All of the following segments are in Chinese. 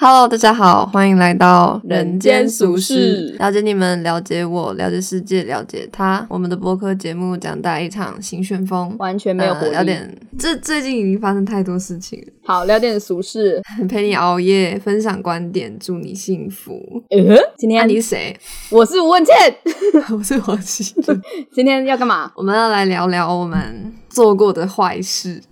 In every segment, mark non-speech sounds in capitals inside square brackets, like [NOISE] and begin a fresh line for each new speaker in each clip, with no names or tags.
Hello，大家好，欢迎来到
人间俗事
了解你们，了解我，了解世界，了解他。我们的播客节目讲带一场新旋风，
完全没有活力。
聊点，这最近已经发生太多事情了。
好，聊点俗事，
陪你熬夜，分享观点，祝你幸福。
呃，今天
你是谁？
我是吴文倩，[LAUGHS]
我是黄熙。[LAUGHS]
今天要干嘛？
我们要来聊聊我们做过的坏事。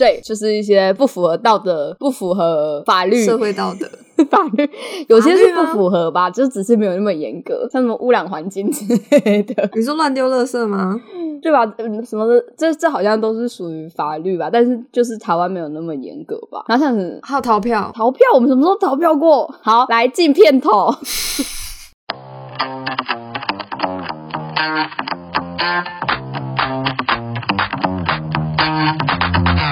对，就是一些不符合道德、不符合法律、
社会道德、[LAUGHS]
法律，有些是不符合吧，就只是没有那么严格，像什么污染环境之类的。[LAUGHS]
你说乱丢垃圾吗？
对吧？什么的，这这好像都是属于法律吧，但是就是台湾没有那么严格吧。然后像是
还有逃票，
逃票，我们什么时候逃票过？好，来进片头。[LAUGHS]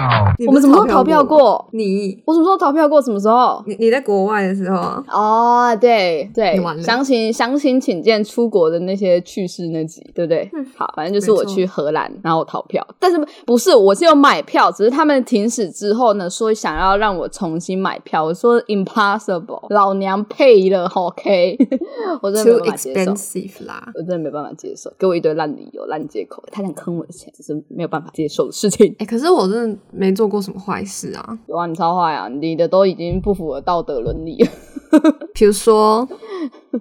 now. 我们什么时候逃票过？
你
我什么时候逃票过？什么时候？
你你在国外的时候啊？
哦，对对，详情详情请见出国的那些趣事那集，对不对？好，反正就是我去荷兰，然后逃票，但是不是我是有买票，只是他们停驶之后呢，说想要让我重新买票，我说 impossible，老娘配了，OK，[LAUGHS] 我真的没办法接受
啦，
我真的没办法接受，给我一堆烂理由、烂借口，他想坑我的钱，只是没有办法接受的事情。
哎，可是我真的没做。过什么坏事啊？
有啊，你超坏啊！你的都已经不符合道德伦理。[LAUGHS]
比如说，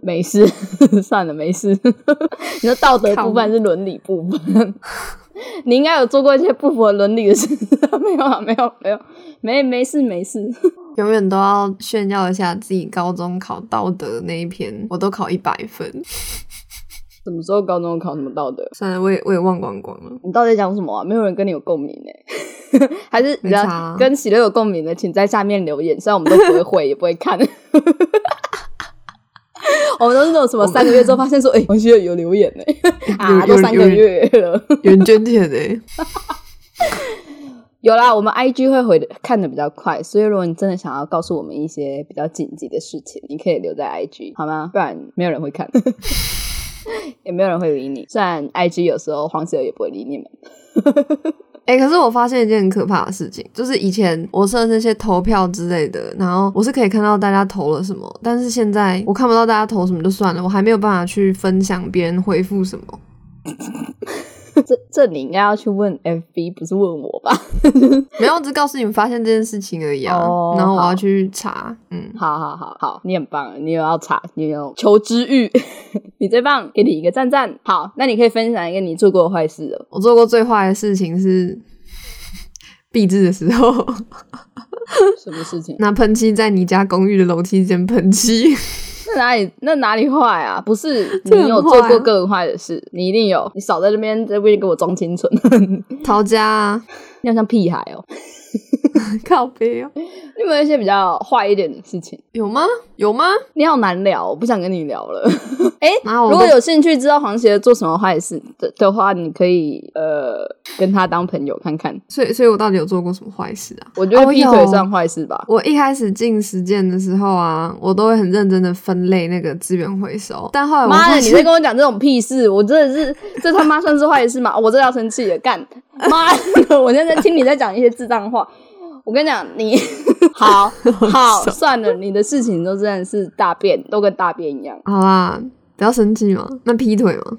没事，[LAUGHS] 算了，没事。[LAUGHS] 你说道德部分是伦理部分，你应该有做过一些不符合伦理的事。没有啊，没有，没有，没没事，没事。
永远都要炫耀一下自己高中考道德那一篇，我都考一百分。
什么时候高中考什么道德？
算了，我也我也忘光光了。
你到底讲什么啊？没有人跟你有共鸣呢，[LAUGHS] 还是比较跟喜乐有共鸣的，请在下面留言。虽然我们都不会回，也不会看。[LAUGHS] 我们都是那种什么三个月之后发现说，哎，王喜乐有留言呢，[LAUGHS] 啊，都三个月了，
有人捐钱呢。
有啦，我们 IG 会回的看的比较快，所以如果你真的想要告诉我们一些比较紧急的事情，你可以留在 IG 好吗？不然没有人会看。[LAUGHS] 也没有人会理你，虽然 IG 有时候黄色也不会理你们。[LAUGHS]
哎，可是我发现一件很可怕的事情，就是以前我设那些投票之类的，然后我是可以看到大家投了什么，但是现在我看不到大家投什么就算了，我还没有办法去分享别人回复什么。[LAUGHS]
这这你应该要去问 FB，不是问我吧？[LAUGHS]
没有，只告诉你们发现这件事情而已啊。然后我要去查。嗯，
好好好好，你很棒，你有要查，你有求知欲，[LAUGHS] 你最棒，给你一个赞赞。好，那你可以分享一个你做过的坏事了。
我做过最坏的事情是 [LAUGHS] 闭制的时候。
什么事情？
拿喷漆在你家公寓的楼梯间喷漆。
那哪里那哪里坏啊？不是你有做过更坏的事，你一定有。你少在这边在边给我装清纯，[LAUGHS]
逃家，
你好像屁孩哦。[LAUGHS]
靠背哦，
有没有一些比较坏一点的事情？
有吗？有吗？
你好难聊，我不想跟你聊了。[LAUGHS] 哎，如果有兴趣知道黄邪做什么坏事的的话，你可以呃跟他当朋友看看。
所以，所以我到底有做过什么坏事啊？
我觉得劈腿算坏事吧。
我一开始进实践的时候啊，我都会很认真的分类那个资源回收，但后来
妈的，你在跟我讲这种屁事，我真的是 [LAUGHS] 这他妈算是坏事吗？我真的要生气了，干妈的！我现在听你在讲一些智障话。我跟你讲，你 [LAUGHS] 好好算了，你的事情都真的是大便，都跟大便一样。
好啦，不要生气嘛。那劈腿吗？[LAUGHS]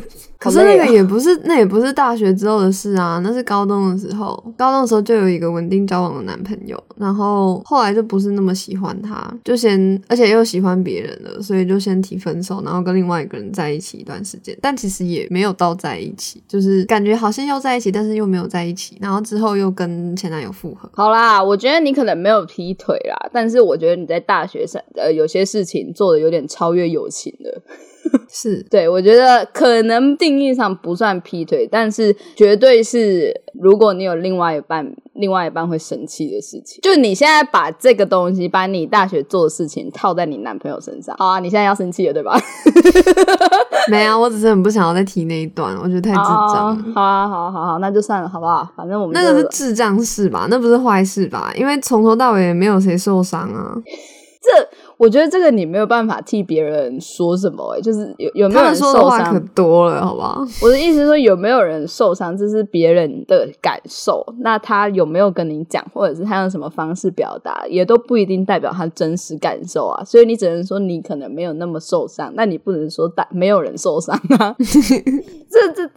[LAUGHS] 可是那个也不是，[LAUGHS] 那也不是大学之后的事啊，那是高中的时候。高中的时候就有一个稳定交往的男朋友，然后后来就不是那么喜欢他，就先而且又喜欢别人了，所以就先提分手，然后跟另外一个人在一起一段时间。但其实也没有到在一起，就是感觉好像又在一起，但是又没有在一起。然后之后又跟前男友复合。
好啦，我觉得你可能没有劈腿啦，但是我觉得你在大学上呃有些事情做的有点超越友情了。[LAUGHS]
是
对，我觉得可能定义上不算劈腿，但是绝对是，如果你有另外一半，另外一半会生气的事情。就你现在把这个东西，把你大学做的事情套在你男朋友身上，好啊，你现在要生气了，对吧？[LAUGHS]
没啊，我只是很不想要再提那一段，我觉得太智障。
好啊，好啊，好好，那就算了，好不好？反正我们
那个是智障事吧，那不是坏事吧？因为从头到尾也没有谁受伤啊。
这我觉得这个你没有办法替别人说什么，哎，就是有有没有人受伤？
可多了，好不好？
我的意思是说，有没有人受伤，这是别人的感受。那他有没有跟你讲，或者是他用什么方式表达，也都不一定代表他真实感受啊。所以你只能说你可能没有那么受伤，那你不能说大没有人受伤啊。[LAUGHS] 这这，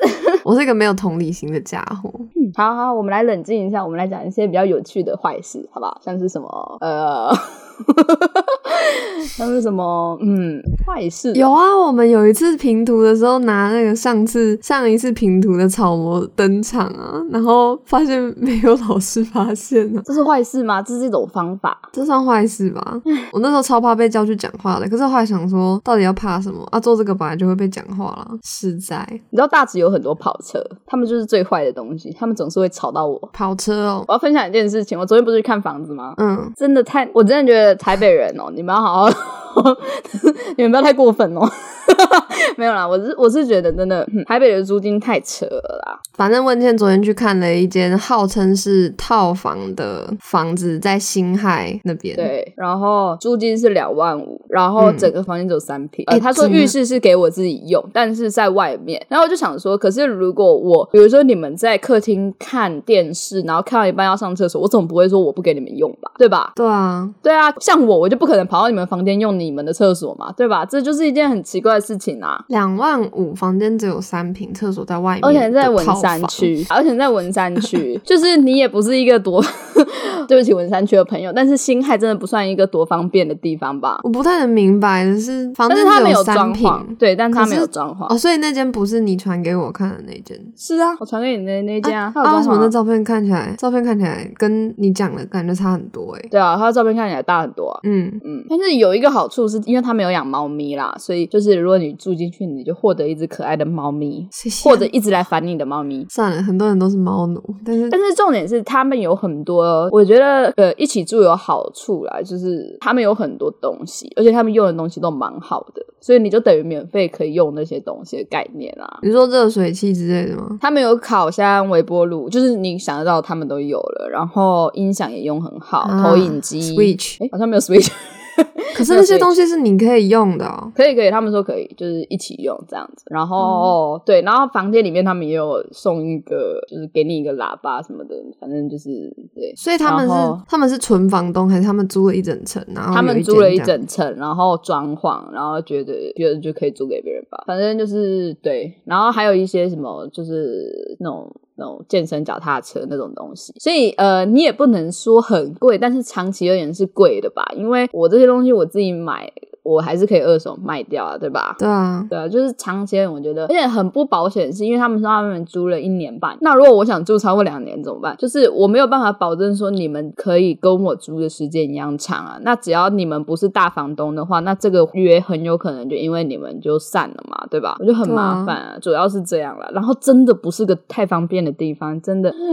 我是一个没有同理心的家伙。
好好，我们来冷静一下，我们来讲一些比较有趣的坏事，好不好？像是什么呃。[LAUGHS] 那是什么？嗯，坏事
有啊。我们有一次平图的时候，拿那个上次上一次平图的草模登场啊，然后发现没有老师发现呢。
这是坏事吗？这是一种方法，
这算坏事吧？我那时候超怕被叫去讲话的，可是后来想说，到底要怕什么啊？做这个本来就会被讲话了，实在。
你知道大直有很多跑车，他们就是最坏的东西，他们总是会吵到我。
跑车哦，
我要分享一件事情，我昨天不是去看房子吗？嗯，真的太，我真的觉得台北人哦，你们好好。[LAUGHS] 你们不要太过分哦。[LAUGHS] 没有啦，我是我是觉得真的台北的租金太扯了啦。
反正问倩昨天去看了一间号称是套房的房子，在新海那边。
对，然后租金是两万五，然后整个房间只有三平。哎，他说浴室是给我自己用，但是在外面。然后我就想说，可是如果我比如说你们在客厅看电视，然后看到一半要上厕所，我总不会说我不给你们用吧？对吧？
对啊，
对啊，像我我就不可能跑到你们房间用你们的厕所嘛，对吧？这就是一件很奇怪的事情啊。
两万五，房间只有三平，厕所在外面，
而且在文山区，而且在文山区，[LAUGHS] 就是你也不是一个多，[LAUGHS] 对不起文山区的朋友，但是新海真的不算一个多方便的地方吧？
我不太能明白的是，房间
只
有三平，
对，但它没有装潢
哦，所以那间不是你传给我看的那间，
是啊，我传给你的那间啊，
为什么那照片看起来，照片看起来跟你讲的感觉差很多哎？
对啊，他的照片看起来大很多，嗯嗯，但是有一个好处是因为他没有养猫咪啦，所以就是如果你住进去，你就获得一只可爱的猫咪，或者一直来烦你的猫咪。
算了，很多人都是猫奴，但是
但是重点是他们有很多，我觉得呃一起住有好处啦，就是他们有很多东西，而且他们用的东西都蛮好的，所以你就等于免费可以用那些东西的概念啊。
你说热水器之类的吗？
他们有烤箱、微波炉，就是你想得到他们都有了，然后音响也用很好，投影机
，Switch，
哎，好像没有 Switch。[LAUGHS]
可是那些东西是你可以用的，
可以可以，他们说可以，就是一起用这样子。然后对，然后房间里面他们也有送一个，就是给你一个喇叭什么的，反正就是对。
所以他们是他们是纯房东，还是他们租了一整层？然后
他们租了一整层，然后装潢，然后觉得觉得就可以租给别人吧。反正就是对，然后还有一些什么，就是那种。那种健身脚踏车那种东西，所以呃，你也不能说很贵，但是长期而言是贵的吧？因为我这些东西我自己买。我还是可以二手卖掉啊，对吧？
对啊，
对啊，就是长期我觉得，而且很不保险，是因为他们说他们租了一年半，那如果我想住超过两年怎么办？就是我没有办法保证说你们可以跟我租的时间一样长啊。那只要你们不是大房东的话，那这个约很有可能就因为你们就散了嘛，对吧？我就很麻烦啊，主要是这样了。然后真的不是个太方便的地方，真的。[LAUGHS]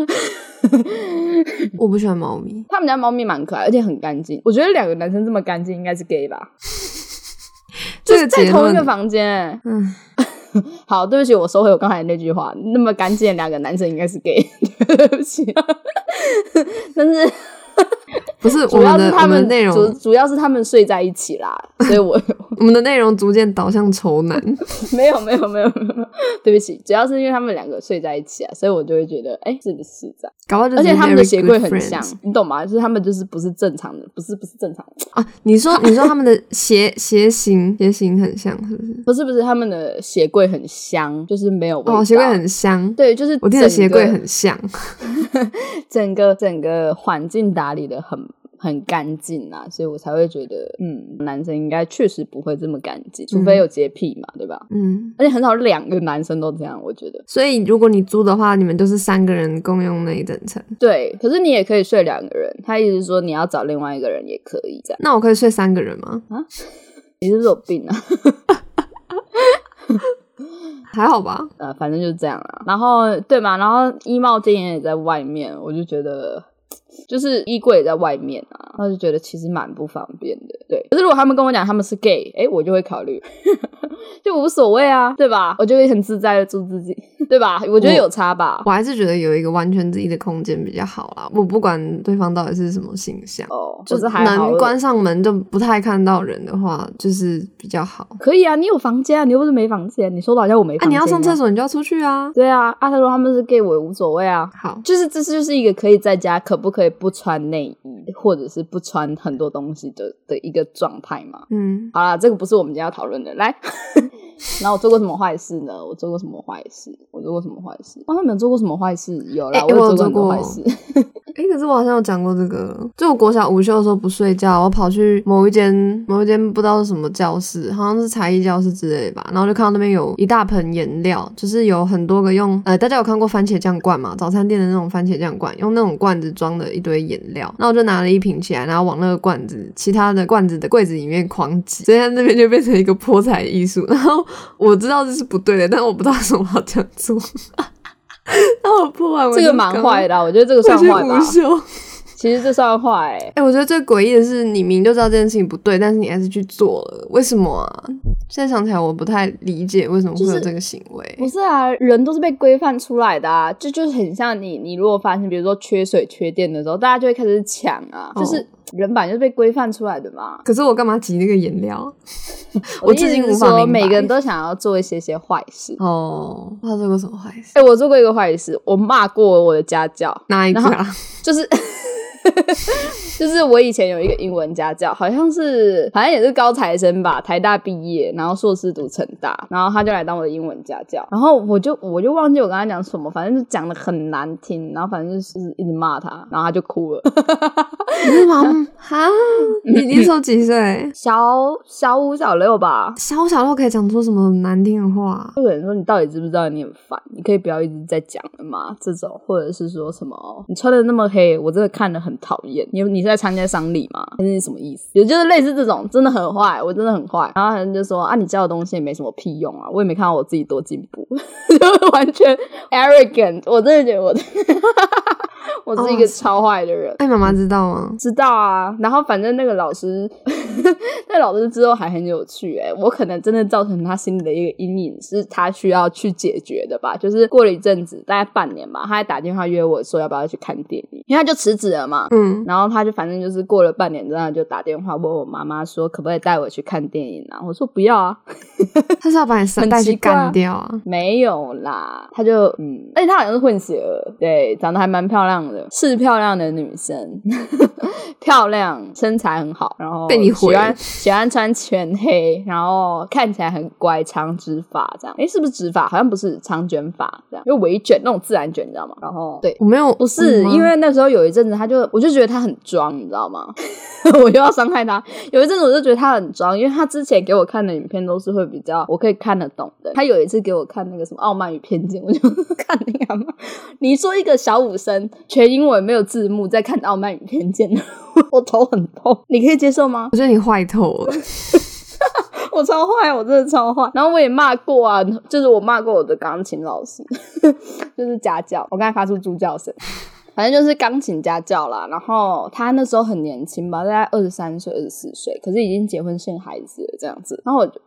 我不喜欢猫咪，
他们家猫咪蛮可爱，而且很干净。我觉得两个男生这么干净，应该是 gay 吧。
这
在同一个房间。嗯，[LAUGHS] 好，对不起，我收回我刚才那句话。那么干净的两个男生应该是 gay，[LAUGHS] 对不起。[LAUGHS] 但是。
不是，
主要是他们
内容
主主要是他们睡在一起啦，[LAUGHS] 所以我
我们的内容逐渐导向丑男。[LAUGHS]
没有没有没有没有，[LAUGHS] 对不起，主要是因为他们两个睡在一起啊，所以我就会觉得，哎，是不是这样？而且他们的鞋柜很像，你懂吗？就是他们就是不是正常的，不是不是正常的
啊？你说你说他们的鞋鞋型鞋型很像，是不是？
不是不是，他们的鞋柜很香，就是没有哦，
鞋柜很香，
对，就是
我店的鞋柜很香，
整个整个环境打理的很。很干净啊，所以我才会觉得，嗯，男生应该确实不会这么干净，除非有洁癖嘛，对吧？嗯，而且很少两个男生都这样，我觉得。
所以如果你租的话，你们都是三个人共用那一整层。
对，可是你也可以睡两个人，他意思是说你要找另外一个人也可以这样。
那我可以睡三个人吗？啊，[LAUGHS]
你是不是有病啊？[LAUGHS]
还好吧，
呃，反正就是这样了。然后对嘛，然后衣帽间也在外面，我就觉得。就是衣柜在外面啊，他就觉得其实蛮不方便的。对，可是如果他们跟我讲他们是 gay，哎，我就会考虑，[LAUGHS] 就无所谓啊，对吧？我就会很自在的做自己。对吧？我觉得有差吧。
我还是觉得有一个完全自己的空间比较好啦。我不管对方到底是什么形象，
哦，
就是能关上门就不太看到人的话，就是比较好。
可以啊，你有房间啊，你又不是没房间。你说的好像我没房间。
你要上厕所，你就要出去啊。
对啊，阿特说他们是 gay，我也无所谓啊。
好，
就是这是就是一个可以在家可不可以不穿内衣，或者是不穿很多东西的的一个状态嘛。
嗯，
好啦，这个不是我们今天要讨论的。来，[LAUGHS] 那我做过什么坏事呢？我做过什么坏事？我做过什么坏事？我没有做过什么坏事。有啦，我有做过坏事。
哎，可是我好像有讲过这个，就我国小午休的时候不睡觉，我跑去某一间某一间不知道是什么教室，好像是才艺教室之类吧，然后就看到那边有一大盆颜料，就是有很多个用，呃，大家有看过番茄酱罐嘛？早餐店的那种番茄酱罐，用那种罐子装的一堆颜料，那我就拿了一瓶起来，然后往那个罐子其他的罐子的柜子里面狂挤，所以它那边就变成一个泼彩艺术。然后我知道这是不对的，但我不知道为什么要这样做。[LAUGHS] 那我不玩，
这个蛮坏的，我觉得这个算坏吧。[LAUGHS] 其实这算坏。
哎，我觉得最诡异的是，你明就知道这件事情不对，但是你还是去做了，为什么啊？现在想起来，我不太理解为什么会有这个行为。
不是啊，人都是被规范出来的啊，就就是很像你，你如果发现，比如说缺水、缺电的时候，大家就会开始抢啊，就是人版就是被规范出来的嘛。
可是我干嘛挤那个颜料？[LAUGHS]
我至今无法明白。每个人都想要做一些些坏事
哦。他做过什么坏事？
哎，我做过一个坏事，我骂过我的家教。
哪一个？
就是。[LAUGHS] [LAUGHS] 就是我以前有一个英文家教，好像是好像也是高材生吧，台大毕业，然后硕士读成大，然后他就来当我的英文家教，然后我就我就忘记我跟他讲什么，反正就讲的很难听，然后反正就是一直骂他，然后他就哭了。
是吗？哈，[LAUGHS] 你你说几岁？
小小五小六吧。
小五小六可以讲出什么难听的话？
就有人说你到底知不知道你很烦？你可以不要一直在讲了吗？这种，或者是说什么你穿的那么黑，我真的看的很讨厌。你你是在参加丧礼吗？还是什么意思？也就是类似这种，真的很坏，我真的很坏。然后他就说啊，你教的东西也没什么屁用啊，我也没看到我自己多进步，就 [LAUGHS] 完全 arrogant。我真的觉得我。[LAUGHS] 我是一个超坏的人，
哎，妈妈知道吗？
知道啊。然后反正那个老师，[LAUGHS] 那老师之后还很有趣哎。我可能真的造成他心里的一个阴影，是他需要去解决的吧。就是过了一阵子，大概半年吧，他还打电话约我说要不要去看电影，因为他就辞职了嘛。
嗯。
然后他就反正就是过了半年之后就打电话问我妈妈说可不可以带我去看电影啊？我说不要啊。[LAUGHS]
他是要把你带去干掉啊？
没有啦，他就嗯，而且他好像是混血儿，对，长得还蛮漂亮的。是漂亮的女生，[LAUGHS] 漂亮，身材很好，然后
被你
喜欢喜欢穿全黑，然后看起来很乖，长直发这样。哎，是不是直发？好像不是长卷发这样，就微卷那种自然卷，你知道吗？然后对
我没有，
不是因为那时候有一阵子，他就我就觉得他很装，你知道吗？[LAUGHS] 我又要伤害他。有一阵子我就觉得他很装，因为他之前给我看的影片都是会比较我可以看得懂的。他有一次给我看那个什么《傲慢与偏见》，我就 [LAUGHS] 看那个嘛。你说一个小武生全。英文没有字幕，在看《傲慢与偏见》，[LAUGHS] 我头很痛，你可以接受吗？
我觉得你坏透了，
我超坏，我真的超坏。然后我也骂过啊，就是我骂过我的钢琴老师，就是家教，我刚才发出猪叫声。反正就是钢琴家教啦，然后他那时候很年轻吧，大概二十三岁、二十四岁，可是已经结婚生孩子了这样子。然后我就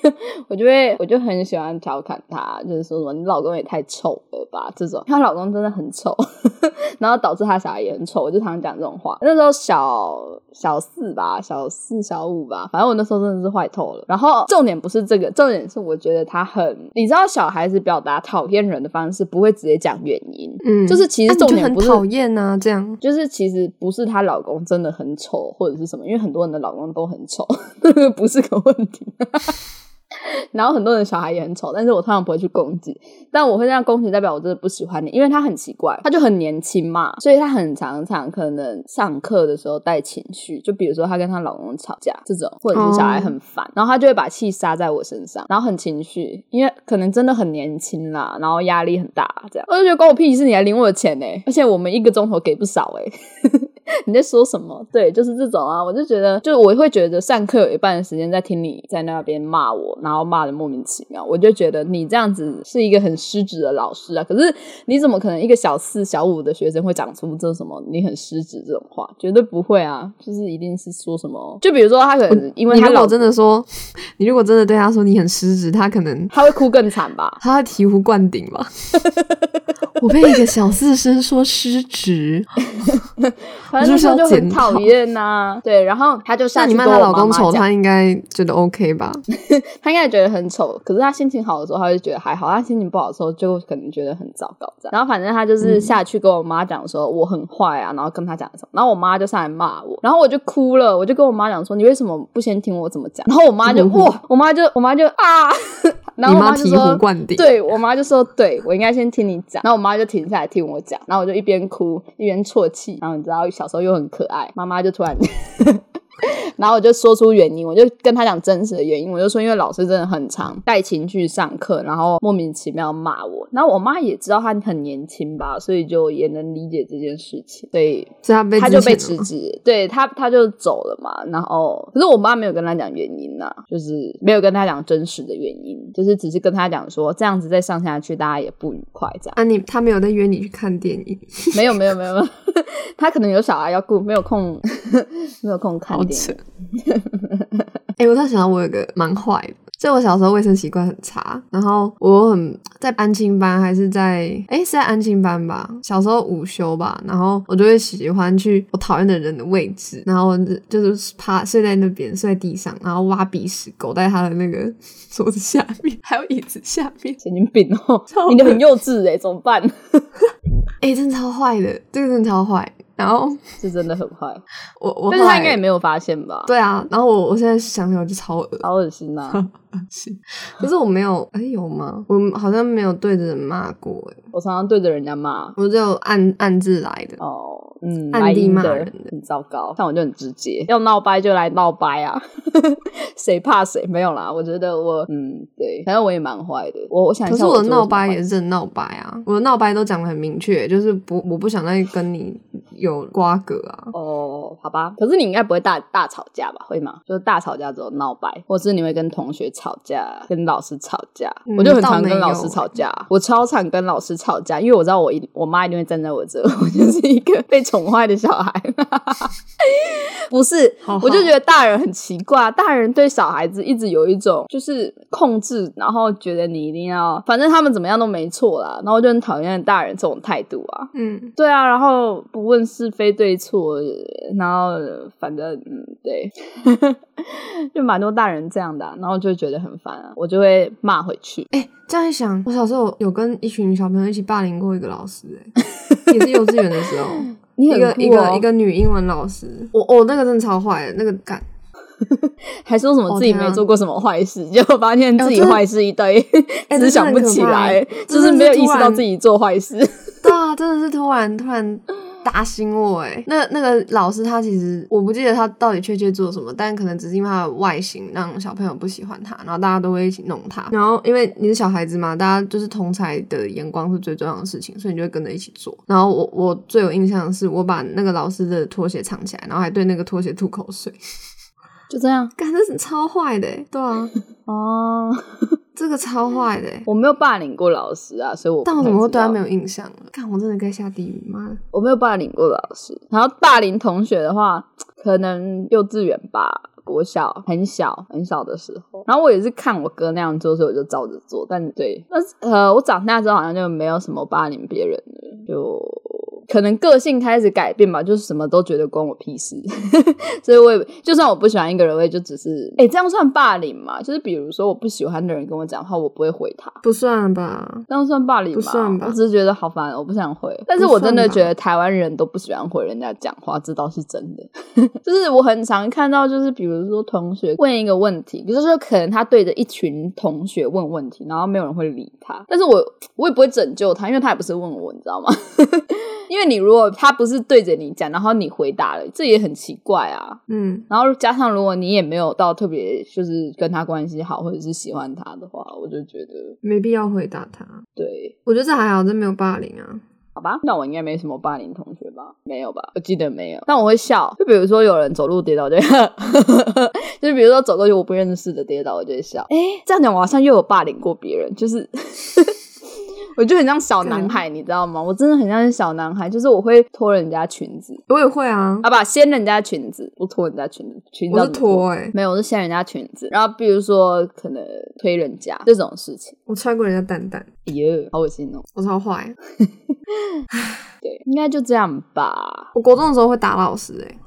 [LAUGHS] 我就会我就很喜欢调侃他，就是说什么你老公也太丑了吧这种。她老公真的很丑，[LAUGHS] 然后导致他小孩也很丑，我就常常讲这种话。那时候小小四吧，小四小五吧，反正我那时候真的是坏透了。然后重点不是这个，重点是我觉得他很，你知道小孩子表达讨厌人的方式不会直接讲原因，
嗯，
就是其实重点不是。
讨厌啊，这样
就是其实不是她老公真的很丑或者是什么，因为很多人的老公都很丑，[LAUGHS] 不是个问题。[LAUGHS] 然后很多人小孩也很丑，但是我通常不会去攻击，但我会这样攻击，代表我真的不喜欢你，因为他很奇怪，他就很年轻嘛，所以他很常常可能上课的时候带情绪，就比如说他跟他老公吵架这种，或者是小孩很烦，然后他就会把气撒在我身上，然后很情绪，因为可能真的很年轻啦，然后压力很大，这样我就觉得关我屁事，你还领我的钱呢，而且我们一个钟头给不少哎。[LAUGHS] 你在说什么？对，就是这种啊，我就觉得，就我会觉得上课有一半的时间在听你在那边骂我，然后骂的莫名其妙，我就觉得你这样子是一个很失职的老师啊。可是你怎么可能一个小四、小五的学生会讲出这什么你很失职这种话？绝对不会啊，就是一定是说什么，就比如说他可能因为他
如果真的说，[LAUGHS] 你如果真的对他说你很失职，他可能
他会哭更惨吧？
他会醍醐灌顶吧？[LAUGHS] 我被一个小四生说失职，
反正他就很讨厌呐。对，然后他就下去跟
她老公丑，他应该觉得 OK 吧？[LAUGHS]
他应该觉得很丑，可是他心情好的时候，他就觉得还好；他心情不好的时候，就可能觉得很糟糕。这样，然后反正他就是下去跟我妈讲说我很坏啊，然后跟他讲什么，然后我妈就上来骂我，然后我就哭了，我就跟我妈讲说你为什么不先听我怎么讲？然后我妈就哇，我妈就我妈就啊，[LAUGHS] 然后我妈就说对我妈就说对我应该先听你讲，然后我妈就停下来听我讲，然后我就一边哭一边啜泣，然后你知道小时候又很可爱，妈妈就突然。然后我就说出原因，我就跟他讲真实的原因，我就说因为老师真的很常带情绪上课，然后莫名其妙骂我。然后我妈也知道他很年轻吧，所以就也能理解这件事情，所以他就被辞职，对他他就走了嘛。然后可是我妈没有跟他讲原因呐，就是没有跟他讲真实的原因，就是只是跟他讲说这样子再上下去大家也不愉快这样。
啊，你他没有在约你去看电影？
没有没有没有没有，[LAUGHS] 他可能有小孩要顾，没有空 [LAUGHS] 没有空看电影。[LAUGHS]
哎，我突然想到，我有个蛮坏的，就我小时候卫生习惯很差，然后我很在安亲班还是在哎是在安亲班吧，小时候午休吧，然后我就会喜欢去我讨厌的人的位置，然后就是趴睡在那边，睡在地上，然后挖鼻屎，狗在他的那个桌子下面，还有椅子下面，
神经病哦，你的很幼稚哎，怎么办？
哎，真的超坏的，这个真的超坏。然后
是真的很坏，
我我
但是他应该也没有发现吧？
对啊，然后我我现在想起来就超恶
好恶心呐。
可是我没有，哎，有吗？我好像没有对着人骂过，哎，
我常常对着人家骂，
我只有暗暗自来的
哦，嗯，
暗地骂人的，
很糟糕。但我就很直接，要闹掰就来闹掰啊，谁怕谁？没有啦，我觉得我，嗯，对，反正我也蛮坏的。我我想，
可是我的闹掰也是真闹掰啊，我的闹掰都讲的很明确，就是不，我不想再跟你有瓜葛啊。
哦，好吧，可是你应该不会大大吵架吧？会吗？就是大吵架之后闹掰，或是你会跟同学。吵架，跟老师吵架，我就很常跟老师吵架。我超常跟老师吵架，因为我知道我一我妈一定会站在我这，[LAUGHS] 我就是一个被宠坏的小孩。[LAUGHS] 不是，我就觉得大人很奇怪，大人对小孩子一直有一种就是控制，然后觉得你一定要，反正他们怎么样都没错啦。然后就很讨厌大人这种态度啊。嗯，对啊，然后不问是非对错，然后反正嗯，对，[LAUGHS] 就蛮多大人这样的，然后就觉。觉得很烦啊，我就会骂回去。
哎，这样一想，我小时候有跟一群小朋友一起霸凌过一个老师，哎，也是幼稚园的时候，[LAUGHS] 一个一个一个女英文老师，我我那个真的超坏的，那个干，[LAUGHS]
还说什么自己没做过什么坏事，结果发现自己坏事一堆，只是想不起来，就是没有意识到自己做坏事。[LAUGHS]
对啊，真的是突然突然。打心我哎！那那个老师他其实我不记得他到底确切做什么，但可能只是因为他的外形让小朋友不喜欢他，然后大家都会一起弄他。然后因为你是小孩子嘛，大家就是同才的眼光是最重要的事情，所以你就会跟着一起做。然后我我最有印象的是，我把那个老师的拖鞋藏起来，然后还对那个拖鞋吐口水，
就这样，
感觉是超坏的，对啊，[LAUGHS] 哦。这个超坏的，
我没有霸凌过老师啊，所以我
但我怎么会对他没有印象看我真的该下地狱吗？
我没有霸凌过老师，然后霸凌同学的话，可能幼稚园吧，国小很小很小的时候，然后我也是看我哥那样做，所以我就照着做。但对，但是呃，我长大之后好像就没有什么霸凌别人了，就。可能个性开始改变吧，就是什么都觉得关我屁事，[LAUGHS] 所以我也就算我不喜欢一个人，我也就只是哎，这样算霸凌吗？就是比如说我不喜欢的人跟我讲话，我不会回他，
不算吧？
这样算霸凌吗？
不算吧？
我只是觉得好烦，我不想回。但是我真的觉得台湾人都不喜欢回人家讲话，这倒是真的。[LAUGHS] 就是我很常看到，就是比如说同学问一个问题，比如说可能他对着一群同学问问题，然后没有人会理他，但是我我也不会拯救他，因为他也不是问我，你知道吗？[LAUGHS] 因为你如果他不是对着你讲，然后你回答了，这也很奇怪啊。嗯，然后加上如果你也没有到特别就是跟他关系好，或者是喜欢他的话，我就觉得
没必要回答他。
对，
我觉得这还好，这没有霸凌啊。
好吧，那我应该没什么霸凌同学吧？没有吧？我记得没有。但我会笑，就比如说有人走路跌倒，[LAUGHS] 就就比如说走过去我不认识的跌倒，我就会笑。哎，这样讲我好像又有霸凌过别人，就是。我就很像小男孩，你知道吗？我真的很像小男孩，就是我会脱人家裙子，
我也会啊，
啊不，掀人家裙子，不脱人家裙子，裙子我是
脱哎，
没有，我是掀人家裙子，然后比如说可能推人家这种事情，
我穿过人家蛋蛋，
哎呦，好恶心哦，
我超坏，[LAUGHS]
对，应该就这样吧。
我国中的时候会打老师哎。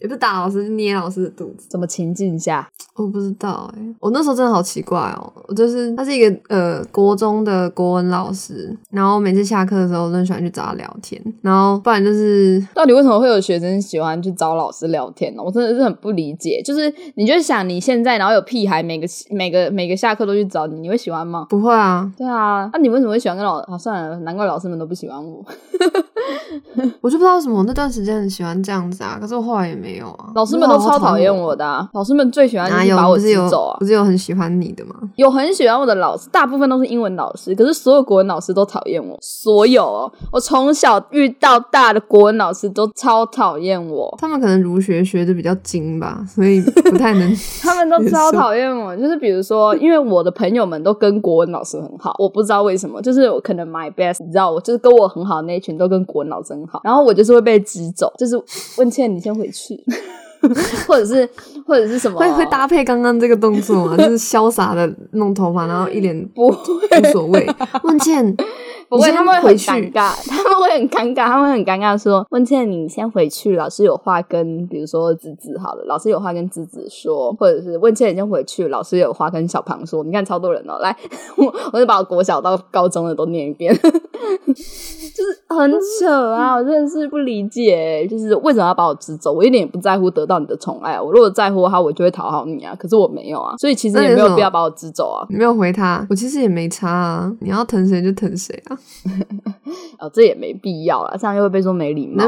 也不是打老师，捏老师的肚子。
什么情境下？
我不知道哎。我那时候真的好奇怪哦。我就是他是一个呃国中的国文老师，然后每次下课的时候我都喜欢去找他聊天，然后不然就是
到底为什么会有学生喜欢去找老师聊天呢？我真的是很不理解。就是你就想你现在，然后有屁孩每个每个每个下课都去找你，你会喜欢吗？
不会啊。
对啊。那你为什么会喜欢跟老？啊，算了，难怪老师们都不喜欢我。[LAUGHS]
我就不知道为什么我那段时间很喜欢这样子啊，可是我后来也没有啊。
老师们都超讨厌我的，老师们最喜欢就是把我挤走啊。
不是有很喜欢你的吗？
有很喜欢我的老师，大部分都是英文老师，可是所有国文老师都讨厌我。所有哦我从小遇到大的国文老师都超讨厌我。
他们可能儒学学的比较精吧，所以不太能。[LAUGHS]
他们都超讨厌我，就是比如说，因为我的朋友们都跟国文老师很好，我不知道为什么，就是我可能 my best，你知道，我就是跟我很好的那一群都跟国文老师很好。然后我就是会被支走，就是问倩，你先回去，[LAUGHS] 或者是或者是什么，
会会搭配刚刚这个动作吗？[LAUGHS] 就是潇洒的弄头发，然后一脸不无所谓。问倩。[LAUGHS]
不会，他们会很尴尬，他们会很尴尬，他们会很尴尬，说：“问倩，你先回去，老师有话跟，比如说子子好了，老师有话跟子子说，或者是问倩，你先回去，老师有话跟小庞说。你看，超多人哦，来，我我就把我国小到高中的都念一遍，就是很扯啊！我真的是不理解，就是为什么要把我支走？我一点也不在乎得到你的宠爱，我如果在乎的话，我就会讨好你啊。可是我没有啊，所以其实也没有必要把我支走啊。
你没有回他，我其实也没差啊。你要疼谁就疼谁啊。[LAUGHS]
哦，这也没必要啊，这样又会被说没礼貌。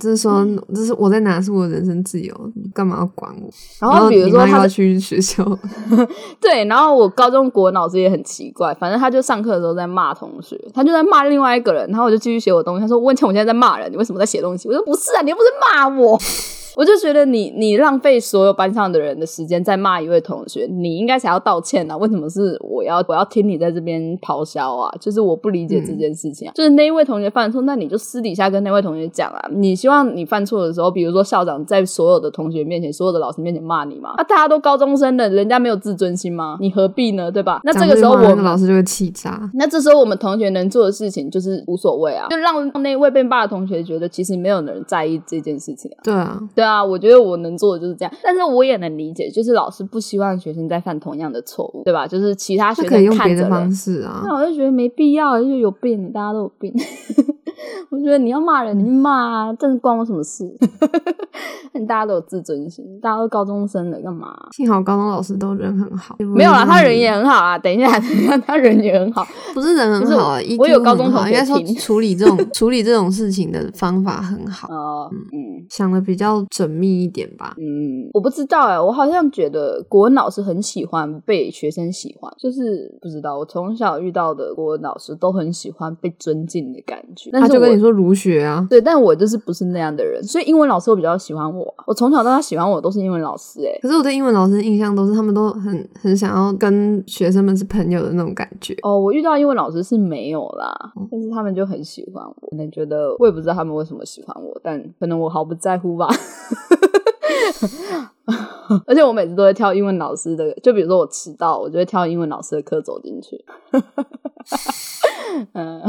就是说，就是我在哪是我的人生自由，你干嘛要管我？
然后比如说他
要去学校，[LAUGHS]
对，然后我高中国文老师也很奇怪，反正他就上课的时候在骂同学，他就在骂另外一个人，然后我就继续写我东西。他说：“问倩，我现在在骂人，你为什么在写东西？”我说：“不是啊，你又不是骂我。”我就觉得你你浪费所有班上的人的时间在骂一位同学，你应该才要道歉啊！为什么是我要我要听你在这边咆哮啊？就是我不理解这件事情啊！就是那一位同学犯错，那你就私底下跟那位同学讲啊！你希望你犯错的时候，比如说校长在所有的同学面前、所有的老师面前骂你吗？啊，大家都高中生了，人家没有自尊心吗？你何必呢？对吧？那这个时候我们
老师就会气炸。
那这时候我们同学能做的事情就是无所谓啊，就让那位被骂的同学觉得其实没有人在意这件事情啊。
对啊，
对啊，我觉得我。能做的就是这样，但是我也能理解，就是老师不希望学生再犯同样的错误，对吧？就是其他学生用
别的方式啊，
那我就觉得没必要，就有病，大家都有病。[LAUGHS] 我觉得你要骂人，你就骂啊，这关我什么事？[LAUGHS] 大家都有自尊心，大家都高中生了，干嘛？
幸好高中老师都人很好，
没有啦，他人也很好啊。等一下，等一下，他人也很好，
不是人很好啊。
我有高中同学，
应该说 [LAUGHS] 处理这种处理这种事情的方法很好。哦，嗯，想的比较缜密一点吧。
嗯，我不知道哎，我好像觉得国文老师很喜欢被学生喜欢，就是不知道。我从小遇到的国文老师都很喜欢被尊敬的感觉。
他就跟你说儒学啊，
对，但我就是不是那样的人，所以英文老师会比较喜欢我。我从小到大喜欢我都是英文老师，哎，
可是我对英文老师的印象都是他们都很很想要跟学生们是朋友的那种感觉。
哦，我遇到英文老师是没有啦，但是他们就很喜欢我，可能觉得我也不知道他们为什么喜欢我，但可能我毫不在乎吧。呵呵呵呵呵 [LAUGHS] 而且我每次都会挑英文老师的，就比如说我迟到，我就会挑英文老师的课走进去。[LAUGHS] 嗯，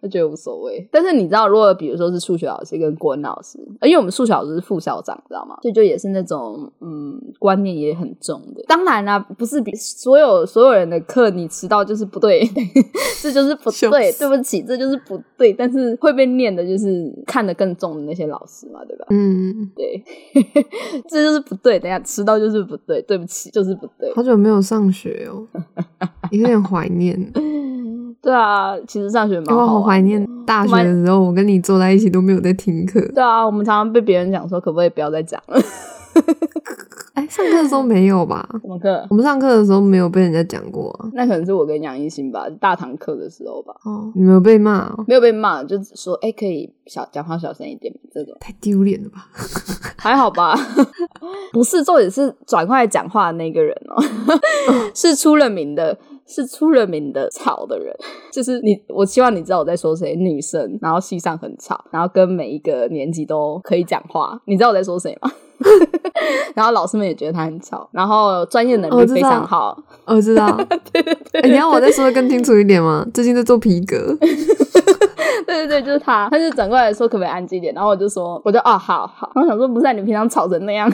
我觉得无所谓。但是你知道，如果比如说是数学老师跟国文老师，因为我们数学老师是副校长，知道吗？所以就也是那种嗯，观念也很重的。当然啦，不是比所有所有人的课你迟到就是不对，[LAUGHS] 这就是不对，对不起，这就是不对。但是会被念的就是看得更重的那些老师嘛，对吧？嗯，对，这就是不对。等下迟到就是不对，对不起，就是不对。
好久没有上学哦，[LAUGHS] 有点怀念。[LAUGHS]
对啊，其实上学蛮
好。我好怀念大学的时候，我跟你坐在一起都没有在听课。
对啊，我们常常被别人讲说，可不可以不要再讲了。
哎，上课的时候没有吧？[LAUGHS]
什么课？
我们上课的时候没有被人家讲过啊。
那可能是我跟杨一心吧，大堂课的时候吧。
哦，你没有被骂？
没有被骂，就只说哎，可以小讲话小声一点，这种
太丢脸了吧？[LAUGHS]
还好吧？[LAUGHS] 不是，重点是转过来讲话的那个人哦，是出了名的。是出了名的吵的人，就是你。我希望你知道我在说谁，女生，然后戏上很吵，然后跟每一个年级都可以讲话。你知道我在说谁吗？[LAUGHS] 然后老师们也觉得他很吵，然后专业能力非常好。
我知道，[LAUGHS]
对对对。
你要我再说的更清楚一点吗？最近在做皮革。[LAUGHS]
对对对，就是他。他就转过来说可不可以安静一点，然后我就说，我就哦，好好。然后想说，不是你平常吵成那样。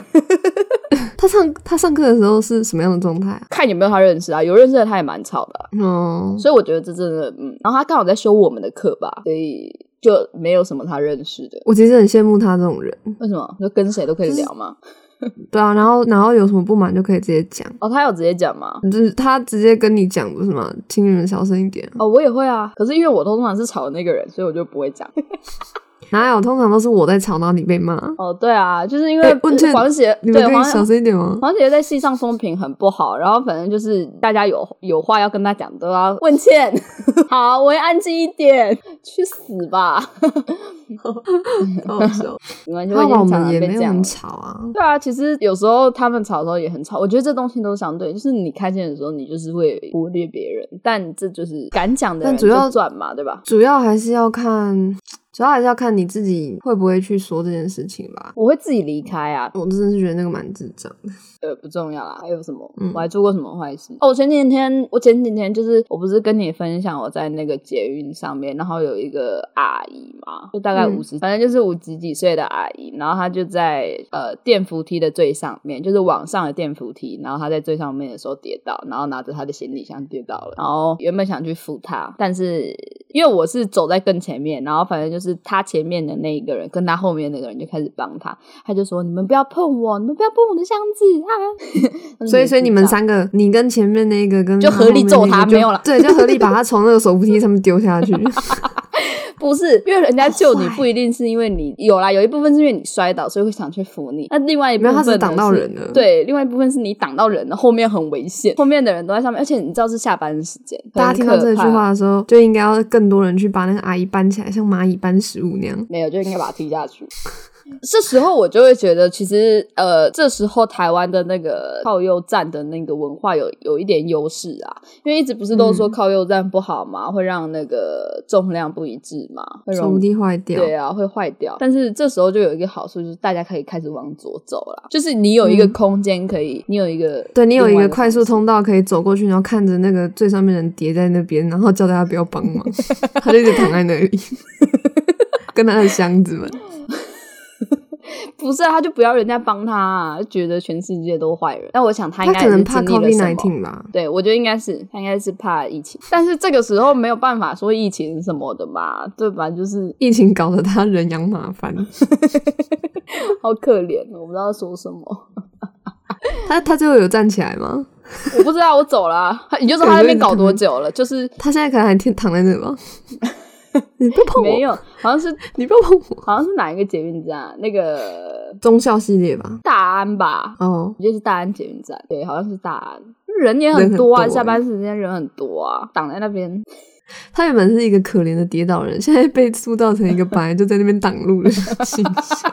他上他上课的时候是什么样的状态？
看有没有他认识啊，有认识的他也蛮吵的。嗯，所以我觉得这真的，嗯。然后他刚好在修我们的课吧，所以就没有什么他认识的。
我其实很羡慕他这种人。
为什么？就跟谁都可以聊吗？[LAUGHS]
对啊，然后然后有什么不满就可以直接讲。
哦，他有直接讲吗？
就是他直接跟你讲不是吗？请你们小声一点。
哦，我也会啊。可是因为我通常是吵的那个人，所以我就不会讲。[LAUGHS]
哪有？通常都是我在吵，然后你被骂。
哦，对啊，就是因为黄姐，
你们可以小声一点吗？
黄姐在戏上风评很不好，然后反正就是大家有有话要跟他讲，都要问倩。[LAUGHS] 好，我会安静一点，去死吧！
好笑，[LAUGHS]
你们就会经常被这样
吵啊。
对啊，其实有时候他们吵的时候也很吵。我觉得这东西都相对，就是你开心的时候，你就是会忽略别人，但这就是敢讲的人
主要
转嘛，对吧？
主要还是要看。主要还是要看你自己会不会去说这件事情吧。
我会自己离开啊，
我真的是觉得那个蛮智障的。
呃，不重要啦。还有什么？我还做过什么坏事？哦，前几天我前几天就是我不是跟你分享我在那个捷运上面，然后有一个阿姨嘛，就大概五十，反正就是五十几岁的阿姨，然后她就在呃电扶梯的最上面，就是往上的电扶梯，然后她在最上面的时候跌倒，然后拿着她的行李箱跌倒了，然后原本想去扶她，但是因为我是走在更前面，然后反正就是。她前面的那一个人，跟她后面那个人就开始帮她，她就说：“你们不要碰我，你们不要碰我的箱子啊！” [LAUGHS]
所以，所以你们三个，你跟前面那个跟
就合力揍他，没有了，
对，就合力把他从那个手扶梯上面丢下去。[LAUGHS]
不是，因为人家救你不一定是因为你有啦，有一部分是因为你摔倒，所以会想去扶你。那另外一部分
他是挡到人了，
对，另外一部分是你挡到人了，后面很危险，后面的人都在上面，而且你知道是下班的时间，
大家听到这句话的时候，就应该要更多人去把那个阿姨搬起来，像蚂蚁搬食物那样。
没有，就应该把它踢下去。这时候我就会觉得，其实呃，这时候台湾的那个靠右站的那个文化有有一点优势啊，因为一直不是都说靠右站不好嘛，会让那个重量不一致嘛，会
容易坏掉。
对啊，会坏掉。但是这时候就有一个好处，就是大家可以开始往左走了，就是你有一个空间可以，你有一个
对你有一个快速通道可以走过去，然后看着那个最上面人叠在那边，然后叫大家不要帮忙，[LAUGHS] 他就一直躺在那里，[LAUGHS] 跟他的箱子们。[LAUGHS]
不是啊，他就不要人家帮他，觉得全世界都坏人。但我想
他
应该是
怕 COVID-19 吧？
对，我觉得应该是他应该是怕疫情。但是这个时候没有办法说疫情什么的吧，对吧？就是 [LAUGHS]
疫情搞得他人仰马翻，[LAUGHS]
好可怜，我不知道说什么。
他他最后有站起来吗？
我不知道，我走了。你就说他那边搞多久了？就是
他现在可能还躺躺在那吗？[LAUGHS] 你不碰我，
没有，好像是 [LAUGHS]
你不要碰我，
好像是哪一个捷运站？那个
中校系列吧，
大安吧？哦，就是大安捷运站，对，好像是大安，人也很多啊，下班时间人很多啊，挡在那边。
他原本是一个可怜的跌倒人，[LAUGHS] 现在被塑造成一个白就在那边挡路的形象。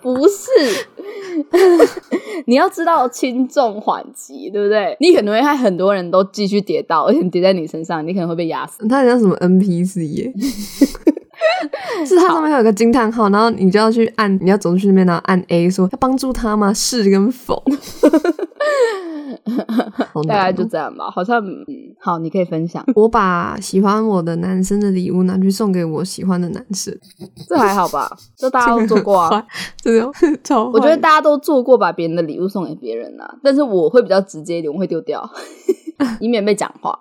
不是，[LAUGHS] 你要知道轻重缓急，对不对？你可能会害很多人都继续跌倒，而且跌在你身上，你可能会被压死。
他像什么 NPC 耶？[LAUGHS] 是它上面有个惊叹号，然后你就要去按，你要走出去那边，然后按 A 说要帮助他吗？是跟否？[LAUGHS]
大概就这样吧，好像嗯，好，你可以分享。[LAUGHS]
我把喜欢我的男生的礼物拿去送给我喜欢的男生，
这还好吧？[LAUGHS] 这大家都做过啊，
这种 [LAUGHS] 超。
我觉得大家都做过把别人的礼物送给别人啊，但是我会比较直接一点，我会丢掉，以免被讲话。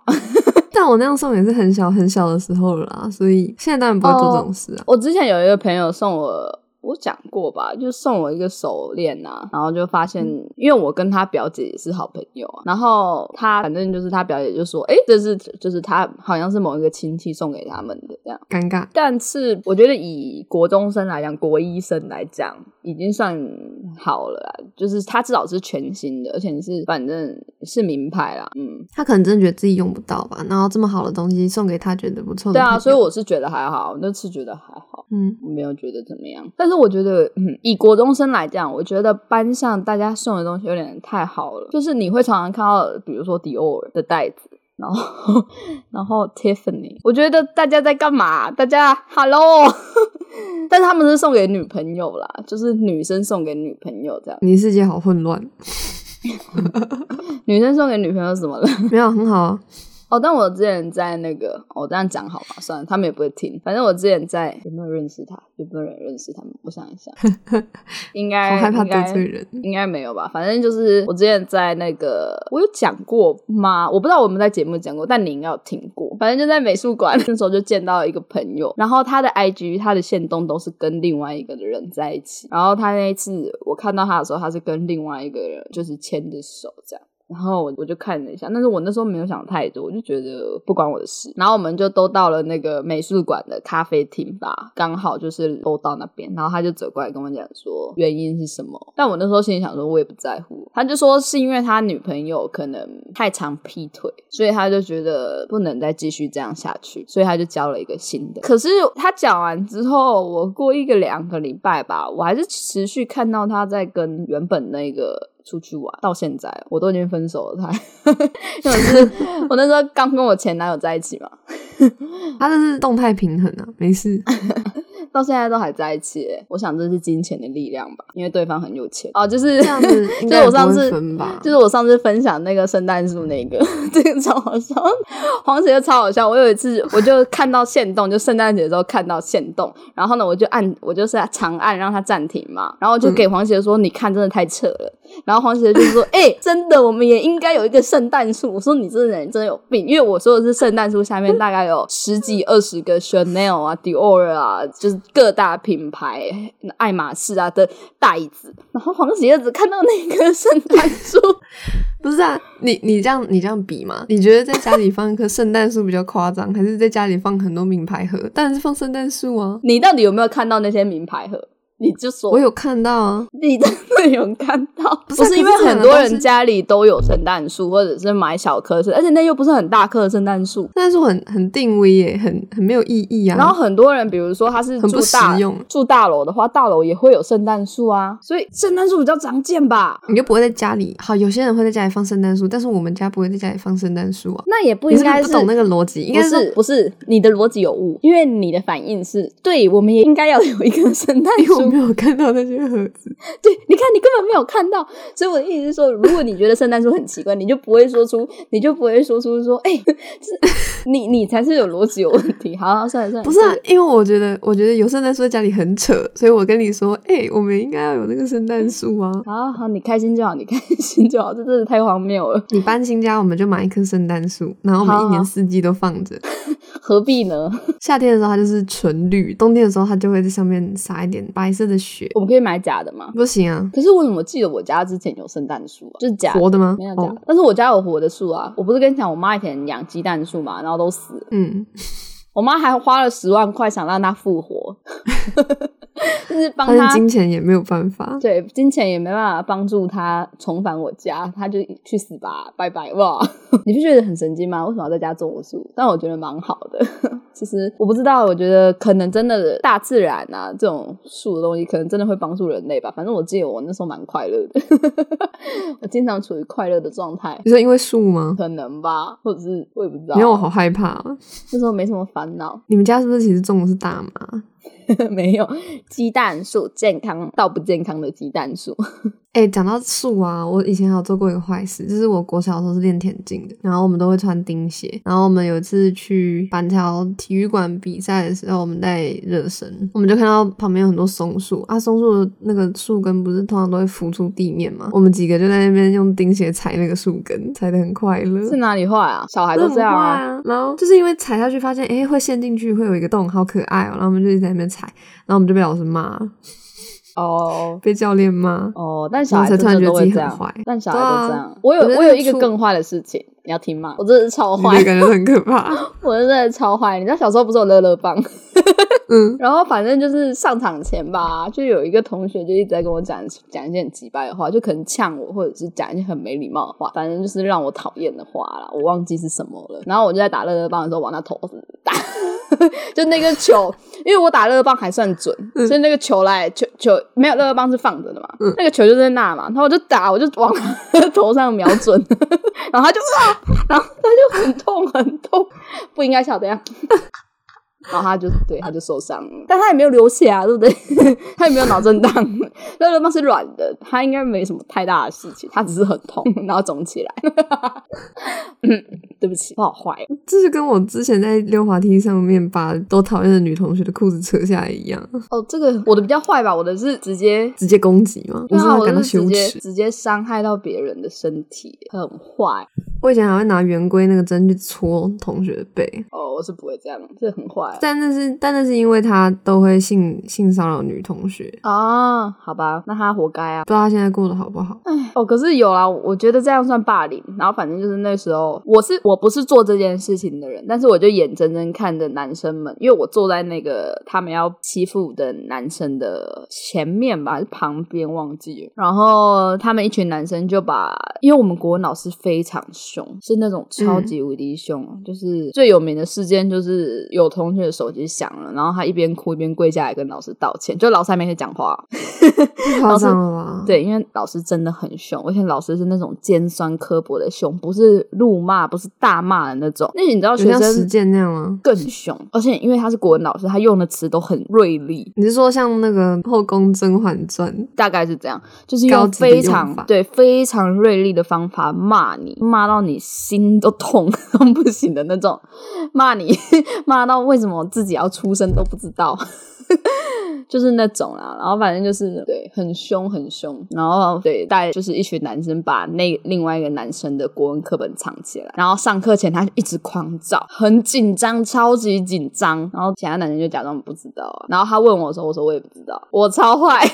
但我那样送也是很小很小的时候了，所以现在当然不会做这种事啊。
我之前有一个朋友送我。我讲过吧，就送我一个手链呐，然后就发现，因为我跟他表姐也是好朋友啊，然后他反正就是他表姐就说，哎，这是就是他好像是某一个亲戚送给他们的这样，
尴尬。
但是我觉得以国中生来讲，国医生来讲，已经算好了啦，就是他至少是全新的，而且是反正是名牌啦，嗯，
他可能真的觉得自己用不到吧，然后这么好的东西送给他，觉得不错。
对啊，所以我是觉得还好，那次觉得还好，嗯，我没有觉得怎么样。但是我觉得，嗯，以国中生来讲，我觉得班上大家送的东西有点太好了，就是你会常常看到，比如说迪奥的袋子，然后 [LAUGHS] 然后 Tiffany，我觉得大家在干嘛？大家 Hello，[LAUGHS] 但是他们是送给女朋友啦，就是女生送给女朋友这样。
你世界好混乱，[LAUGHS]
女生送给女朋友什么了？
没有，很好。
哦，但我之前在那个，我这样讲好吗？算了，他们也不会听。反正我之前在有没有认识他？有没有人认识他们？我想一下，[LAUGHS] 应该
好害怕得罪人，
应该没有吧？反正就是我之前在那个，我有讲过吗？我不知道我们在节目讲过，但你应该有听过。反正就在美术馆 [LAUGHS] 那时候就见到一个朋友，然后他的 IG、他的线动都是跟另外一个的人在一起。然后他那一次我看到他的时候，他是跟另外一个人就是牵着手这样。然后我我就看了一下，但是我那时候没有想太多，我就觉得不关我的事。然后我们就都到了那个美术馆的咖啡厅吧，刚好就是都到那边。然后他就走过来跟我讲说原因是什么，但我那时候心里想说，我也不在乎。他就说是因为他女朋友可能太常劈腿，所以他就觉得不能再继续这样下去，所以他就交了一个新的。可是他讲完之后，我过一个两个礼拜吧，我还是持续看到他在跟原本那个。出去玩到现在，我都已经分手了。他，[LAUGHS] 因为是我那时候刚跟我前男友在一起嘛，[LAUGHS]
他这是动态平衡啊，没事。
到现在都还在一起，我想这是金钱的力量吧，因为对方很有钱哦。就是
这样子，[LAUGHS]
就是我上次，就是我上次分享那个圣诞树那个，[LAUGHS] 这个超好笑，黄姐超好笑。我有一次我就看到线动，就圣诞节的时候看到线动，然后呢我就按，我就是长按让它暂停嘛，然后就给黄姐说：“你看，真的太扯了。”然后黄姐就说：“哎，真的，我们也应该有一个圣诞树。”我说：“你这人真的有病，因为我说的是圣诞树下面大概有十几二十个 Chanel 啊、Dior 啊，就是。”各大品牌、爱马仕啊的袋子，然后黄姐只看到那棵圣诞树，[LAUGHS]
不是啊？你你这样你这样比吗？你觉得在家里放一棵圣诞树比较夸张，还是在家里放很多名牌盒？当然是放圣诞树啊！
你到底有没有看到那些名牌盒？你就说，
我有看到啊，
你真的有看到？不是因为很多人家里都有圣诞树，或者是买小棵树，而且那又不是很大棵的圣诞树，圣
诞树很很定位耶，很很没有意义啊。
然后很多人，比如说他是住大住大楼的话，大楼也会有圣诞树啊，所以圣诞树比较常见吧？
你就不会在家里？好，有些人会在家里放圣诞树，但是我们家不会在家里放圣诞树啊。
那也不应该
是不懂那个逻辑，应该
是不是你的逻辑有误？因为你的反应是对，我们也应该要有一个圣诞树，
我没有看到那。些盒子，[LAUGHS]
对，你看，你根本没有看到，所以我的意思是说，如果你觉得圣诞树很奇怪，你就不会说出，你就不会说出说，哎，你你才是有逻辑有问题。好，算了算了，
不是啊，因为我觉得，我觉得有圣诞树在家里很扯，所以我跟你说，哎，我们应该要有那个圣诞 [LAUGHS] 树啊。
好好，你开心就好，你开心就好，这真的太荒谬了。
你搬新家，我们就买一棵圣诞树，然后我们一年四季都放着，[LAUGHS]
何必呢？
夏天的时候它就是纯绿，冬天的时候它就会在上面撒一点白色的雪。
我们可以。买假的吗？
不行啊！
可是我怎么记得我家之前有圣诞树啊，就是假
活的吗？
没有假，但是我家有活的树啊！我不是跟你讲，我妈以前养鸡蛋树嘛，然后都死了。嗯，我妈还花了十万块想让它复活。[LAUGHS] [LAUGHS] 就是帮他，
金钱也没有办法，
对，金钱也没办法帮助他重返我家，他就去死吧，拜拜哇！[LAUGHS] 你不觉得很神经吗？为什么要在家种树？但我觉得蛮好的。[LAUGHS] 其实我不知道，我觉得可能真的大自然啊，这种树的东西，可能真的会帮助人类吧。反正我记得我那时候蛮快乐的，我经常处于快乐的状态。
你说因为树吗？
可能吧，或者是我也不知道。
因为我好害怕，
那时候没什么烦恼。
你们家是不是其实种的是大麻？[LAUGHS]
没有鸡蛋树，健康到不健康的鸡蛋树。[LAUGHS]
哎，讲到树啊，我以前还有做过一个坏事，就是我国小的时候是练田径的，然后我们都会穿钉鞋，然后我们有一次去板桥体育馆比赛的时候，我们在热身，我们就看到旁边有很多松树啊，松树的那个树根不是通常都会浮出地面吗？我们几个就在那边用钉鞋踩那个树根，踩的很快乐。
是哪里坏啊？小孩都这样
啊。然后就是因为踩下去发现，哎，会陷进去，会有一个洞，好可爱哦。然后我们就一直在那边踩，然后我们就被老师骂。
哦，
被教练骂
哦，但小孩真的都会这样，但小孩都这样。我有我有一个更坏的事情，你要听吗？我真的是超坏，
感觉很可怕。[LAUGHS]
我真的超坏，你知道小时候不是有乐乐棒？[LAUGHS] 嗯，然后反正就是上场前吧，就有一个同学就一直在跟我讲讲一些很奇怪的话，就可能呛我，或者是讲一些很没礼貌的话，反正就是让我讨厌的话啦，我忘记是什么了。然后我就在打乐乐棒的时候往他头打，[LAUGHS] 就那个球，因为我打乐乐棒还算准，所以那个球来球球没有乐乐棒是放着的嘛，那个球就在那嘛，然后我就打，我就往头上瞄准，[LAUGHS] 然后他就啊，然后他就很痛很痛，不应该笑的呀。然后他就对他就受伤了，但他也没有流血啊，对不对？[LAUGHS] 他也没有脑震荡，乐乐棒是软的，他应该没什么太大的事情，他只是很痛，然后肿起来。嗯，[LAUGHS] 对不起，我好坏。
这是跟我之前在溜滑梯上面把都讨厌的女同学的裤子扯下来一样。
哦，这个我的比较坏吧，我的是直接
直接攻击吗？
对
啊，
我是直接直接伤害到别人的身体，很坏。
我以前还会拿圆规那个针去戳同学的背。
哦，我是不会这样，这很坏。
但那是，但那是因为他都会性性骚扰女同学
啊，好吧，那他活该啊，
不知道他现在过得好不好。
哎，哦，可是有啊，我觉得这样算霸凌。然后反正就是那时候，我是我不是做这件事情的人，但是我就眼睁睁看着男生们，因为我坐在那个他们要欺负的男生的前面吧，还是旁边忘记了。然后他们一群男生就把，因为我们国文老师非常凶，是那种超级无敌凶，就是最有名的事件就是有同学的。手机响了，然后他一边哭一边跪下来跟老师道歉，就老师还没开讲话。
夸张了吧？
对，因为老师真的很凶，而且老师是那种尖酸刻薄的凶，不是怒骂，不是大骂的那种。那你知道学生
实践那样吗？
更凶，而且因为他是国文老师，他用的词都很锐利。
你是说像那个《后宫甄嬛传》？
大概是这样，就是用非常对非常锐利的方法骂你，骂到你心都痛 [LAUGHS] 痛不行的那种，骂你 [LAUGHS] 骂到为什么？自己要出生都不知道。就是那种啦，然后反正就是对，很凶很凶，然后对带就是一群男生把那另外一个男生的国文课本藏起来，然后上课前他就一直狂找，很紧张，超级紧张，然后其他男生就假装不知道，然后他问我的时候，我说我也不知道，我超坏，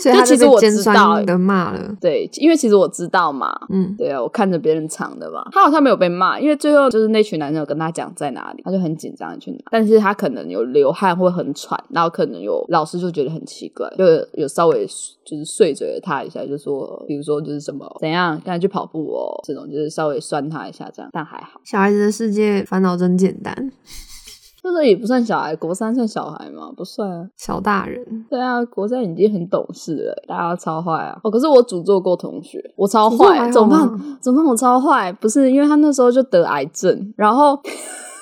所以 [LAUGHS] 他其实我知道的骂了，
对，因为其实我知道嘛，嗯，对啊，我看着别人藏的嘛，他好像没有被骂，因为最后就是那群男生有跟他讲在哪里，他就很紧张去拿，但是他可能有流汗会很喘，然后可能有。老师就觉得很奇怪，就有稍微就是碎嘴了他一下，就说，比如说就是什么怎样，刚才去跑步哦，这种就是稍微酸他一下这样，但还好。
小孩子的世界烦恼真简单，
这个也不算小孩，国三算小孩吗？不算啊，
小大人。
对啊，国三已经很懂事了，大家超坏啊！哦，可是我诅咒过同学，我超坏，怎么办？怎么办？我超坏，不是因为他那时候就得癌症，然后。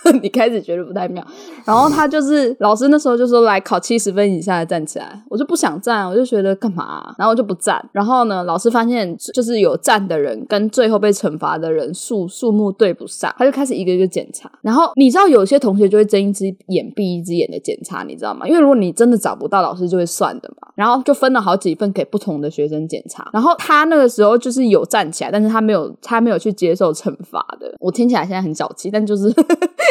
[LAUGHS] 你开始觉得不太妙，然后他就是老师那时候就说来考七十分以下的站起来，我就不想站，我就觉得干嘛，然后我就不站。然后呢，老师发现就是有站的人跟最后被惩罚的人数数目对不上，他就开始一个一个检查。然后你知道有些同学就会睁一只眼闭一只眼的检查，你知道吗？因为如果你真的找不到，老师就会算的嘛。然后就分了好几份给不同的学生检查。然后他那个时候就是有站起来，但是他没有他没有去接受惩罚的。我听起来现在很小气，但就是。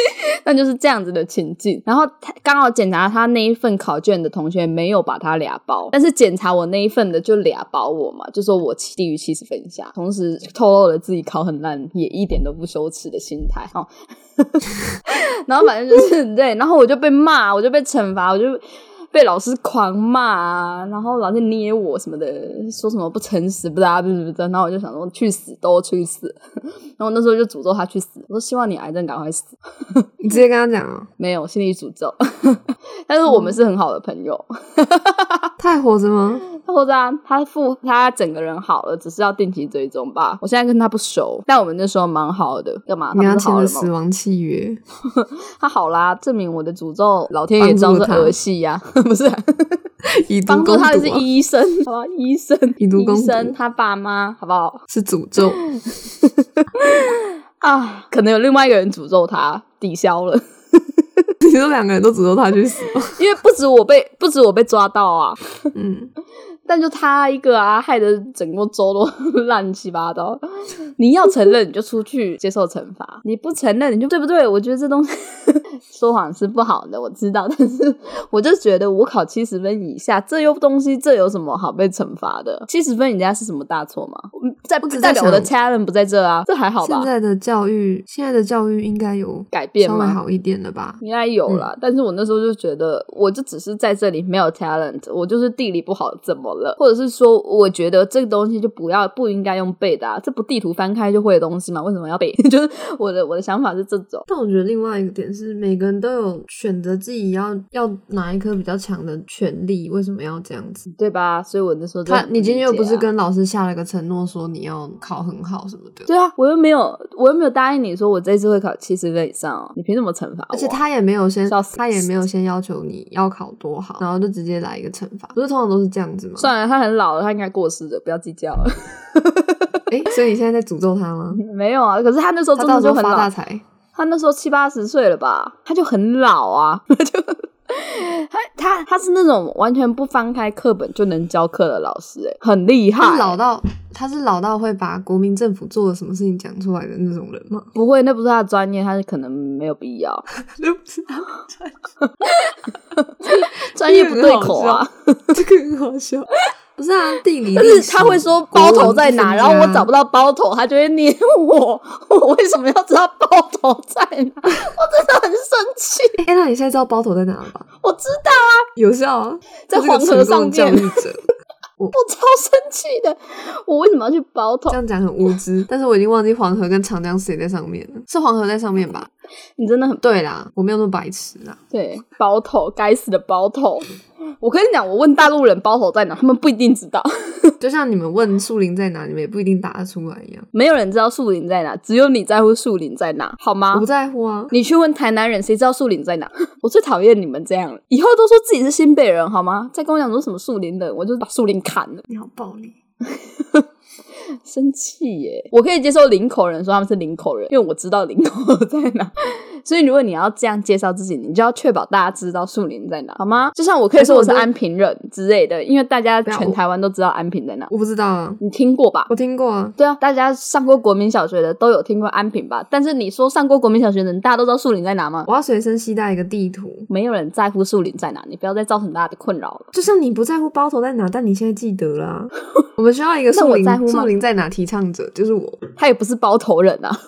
[LAUGHS] 那就是这样子的情境，然后刚好检查他那一份考卷的同学没有把他俩包，但是检查我那一份的就俩包我嘛，就说我低于七十分以下，同时透露了自己考很烂也一点都不羞耻的心态哈，[LAUGHS] 然后反正就是对，然后我就被骂，我就被惩罚，我就。被老师狂骂啊，然后老师捏我什么的，说什么不诚实，不知道不知不然后我就想说去死，都去死。[LAUGHS] 然后那时候就诅咒他去死，我说希望你癌症赶快死。
你直接跟他讲啊？
没有，心里诅咒。[LAUGHS] 但是我们是很好的朋友。[LAUGHS]
他还活着吗？
他活着啊，他复他整个人好了，只是要定期追踪吧。我现在跟他不熟，但我们那时候蛮好的。干嘛？
你要签了死亡契约？[LAUGHS]
他好啦，证明我的诅咒，老天爷知道是儿戏呀。[LAUGHS] 不是，[LAUGHS] 帮助他的是医生，好吧？医生，医生，他爸妈，好不好？
是诅咒
啊！可能有另外一个人诅咒他，抵消了。
你说两个人都诅咒他去死
因为不止我被，不止我被抓到啊。嗯。但就他一个啊，害得整个州都 [LAUGHS] 乱七八糟。[LAUGHS] 你要承认，你就出去接受惩罚；你不承认，你就对不对？我觉得这东西说谎是不好的，我知道，[LAUGHS] 但是我就觉得我考七十分以下，这又东西，这有什么好被惩罚的？七十分以下是什么大错吗？在不代表我的 talent 不在这啊，这还好吧？
现在的教育，现在的教育应该有
改变，
稍微好一点了吧？
应该有了，但是我那时候就觉得，我就只是在这里没有 talent，我就是地理不好，怎么了？或者是说，我觉得这个东西就不要不应该用背的，啊这不地图翻开就会的东西吗？为什么要背？[LAUGHS] 就是我的我的想法是这种。
但我觉得另外一个点是，每个人都有选择自己要要哪一科比较强的权利，为什么要这样子？
对吧？所以我那时候
他，你今天又不是跟老师下了个承诺，说你要考很好什么的？
对啊，我又没有，我又没有答应你说我这次会考七十分以上，你凭什么惩罚？
而且他也没有先，他也没有先要求你要考多好，然后就直接来一个惩罚，不是通常都是这样子吗？
算了，他很老了，他应该过世了，不要计较了。
哎，所以你现在在诅咒他吗？[LAUGHS]
没有啊，可是他那时候真的就很
发大财。
他那时候七八十岁了吧，他就很老啊，[LAUGHS] 就他他他是那种完全不翻开课本就能教课的老师，哎，很厉害。
老到他是老到会把国民政府做了什么事情讲出来的那种人吗？
不会，那不是他的专业，他是可能没有必要。[LAUGHS]
那不是他专
业，[LAUGHS] 专业不对口啊，
这个很好笑。不是啊，地理，
是他会说包头在哪，然后我找不到包头，他就会捏我。[LAUGHS] 我为什么要知道包头在哪？[LAUGHS] 我真的很生气。
哎，那你现在知道包头在哪了吧？
我知道啊，
有效啊，
在黄河上面。
教育者，[LAUGHS]
我超生气的。我为什么要去包头？
这样讲很无知，但是我已经忘记黄河跟长江谁在上面了。是黄河在上面吧？
你真的很
对啦，我没有那么白痴啊。
对，包头，该死的包头。我跟你讲，我问大陆人包头在哪，他们不一定知道。[LAUGHS]
就像你们问树林在哪，你们也不一定答得出来一样。
没有人知道树林在哪，只有你在乎树林在哪，好吗？
不在乎啊！
你去问台南人，谁知道树林在哪？[LAUGHS] 我最讨厌你们这样了，以后都说自己是新北人，好吗？再跟我讲说什么树林的，我就把树林砍了。
你好暴力。[LAUGHS] [LAUGHS]
生气耶！我可以接受林口人说他们是林口人，因为我知道林口在哪。[LAUGHS] 所以如果你要这样介绍自己，你就要确保大家知道树林在哪，好吗？就像我可以说我是安平人之类的，因为大家全台湾都知道安平在哪。
我不知道啊，
你听过吧？
我听过啊。
对啊，大家上过国民小学的都有听过安平吧？但是你说上过国民小学的人，大家都知道树林在哪吗？
我要随身携带一个地图。
没有人在乎树林在哪，你不要再造成大家的困扰了。
就像你不在乎包头在哪，但你现在记得了。[LAUGHS] 我们需要一个树林，树林在哪提倡者就是我。
他也不是包头人啊。[LAUGHS]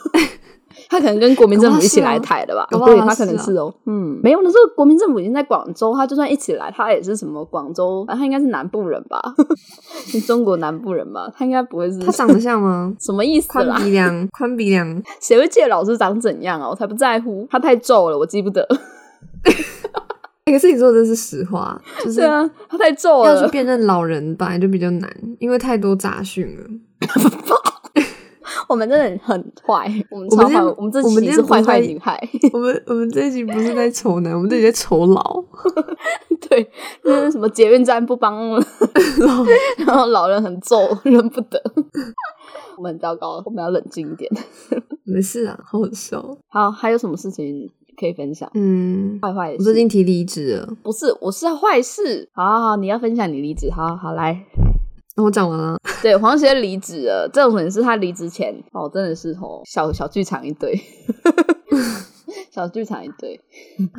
他可能跟国民政府一起来台的吧？对，他可能是哦。嗯，没有，那时候国民政府已经在广州，他就算一起来，他也是什么广州，他应该是南部人吧？[LAUGHS] 是中国南部人吧？他应该不会是。
他长得像吗？
什么意思？
宽鼻梁，[LAUGHS] 宽鼻梁，
谁会记得老师长怎样啊？我才不在乎，他太皱了，我记不得。
可是你说的是实话，就是
啊，他太皱了。
要去辨认老人本来就比较难，因为太多杂讯了。
我们真的很坏，我们超坏，我们这期是坏坏女孩。[LAUGHS]
我们我们这一集不是在丑男，我们这集在丑老。[LAUGHS]
对，那什么捷运站不帮，[LAUGHS] 然后老人很皱，认不得。我们很糟糕，我们要冷静一点。
没事啊，好好笑。
好，还有什么事情可以分享？
嗯，
坏坏。
我最近提离职了，
不是，我是要坏事。好好好，你要分享你离职，好好来。
我讲完了。
对，黄学离职了。这种人是他离职前哦，真的是哦，小小剧场一堆，小剧场一堆。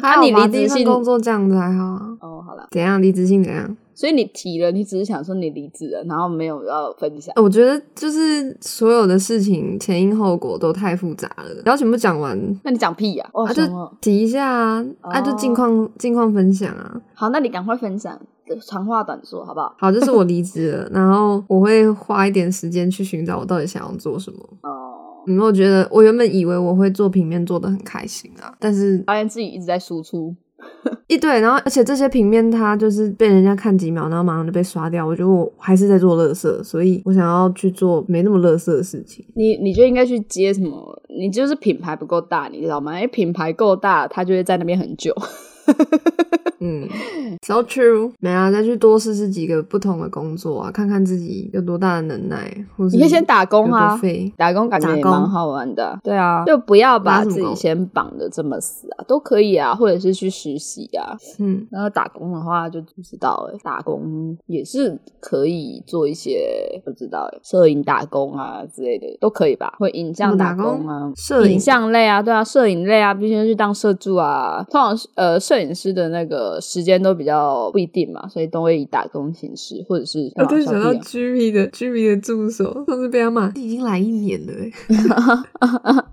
那你离职性工作这样子还好啊？
哦，好了。
怎样离职性怎样？
所以你提了，你只是想说你离职了，然后没有要分享。
我觉得就是所有的事情前因后果都太复杂了，然后全部讲完，
那你讲屁呀？
啊，就提一下啊，啊，就近况近况分享啊。
好，那你赶快分享。长话短说，好不好？
好，就是我离职了，然后我会花一点时间去寻找我到底想要做什么。哦，因为我觉得我原本以为我会做平面做的很开心啊，但是
发现自己一直在输出。[LAUGHS]
一对，然后而且这些平面它就是被人家看几秒，然后马上就被刷掉。我觉得我还是在做乐色，所以我想要去做没那么乐色的事情。
你你就应该去接什么？你就是品牌不够大，你知道吗？因为品牌够大，它就会在那边很久。
嗯，[LAUGHS] so true。没啊，再去多试试几个不同的工作啊，看看自己有多大的能耐。
或你可以先打工啊，打
工
感觉也蛮好玩的。对啊，就不要把自己先绑的这么死啊，都可以啊，或者是去实习啊。嗯，然后打工的话就不知道哎，打工也是可以做一些不知道哎，摄影打工啊之类的都可以吧？或影像打工啊，
摄
影像类啊，对啊，摄影类啊，必须要去当摄助啊。通常呃，摄影师的那个。时间都比较不一定嘛，所以都会以打工形式，或者是
我对想到 G V 的 G V 的助手，上次被他骂，已经来一年了 [LAUGHS]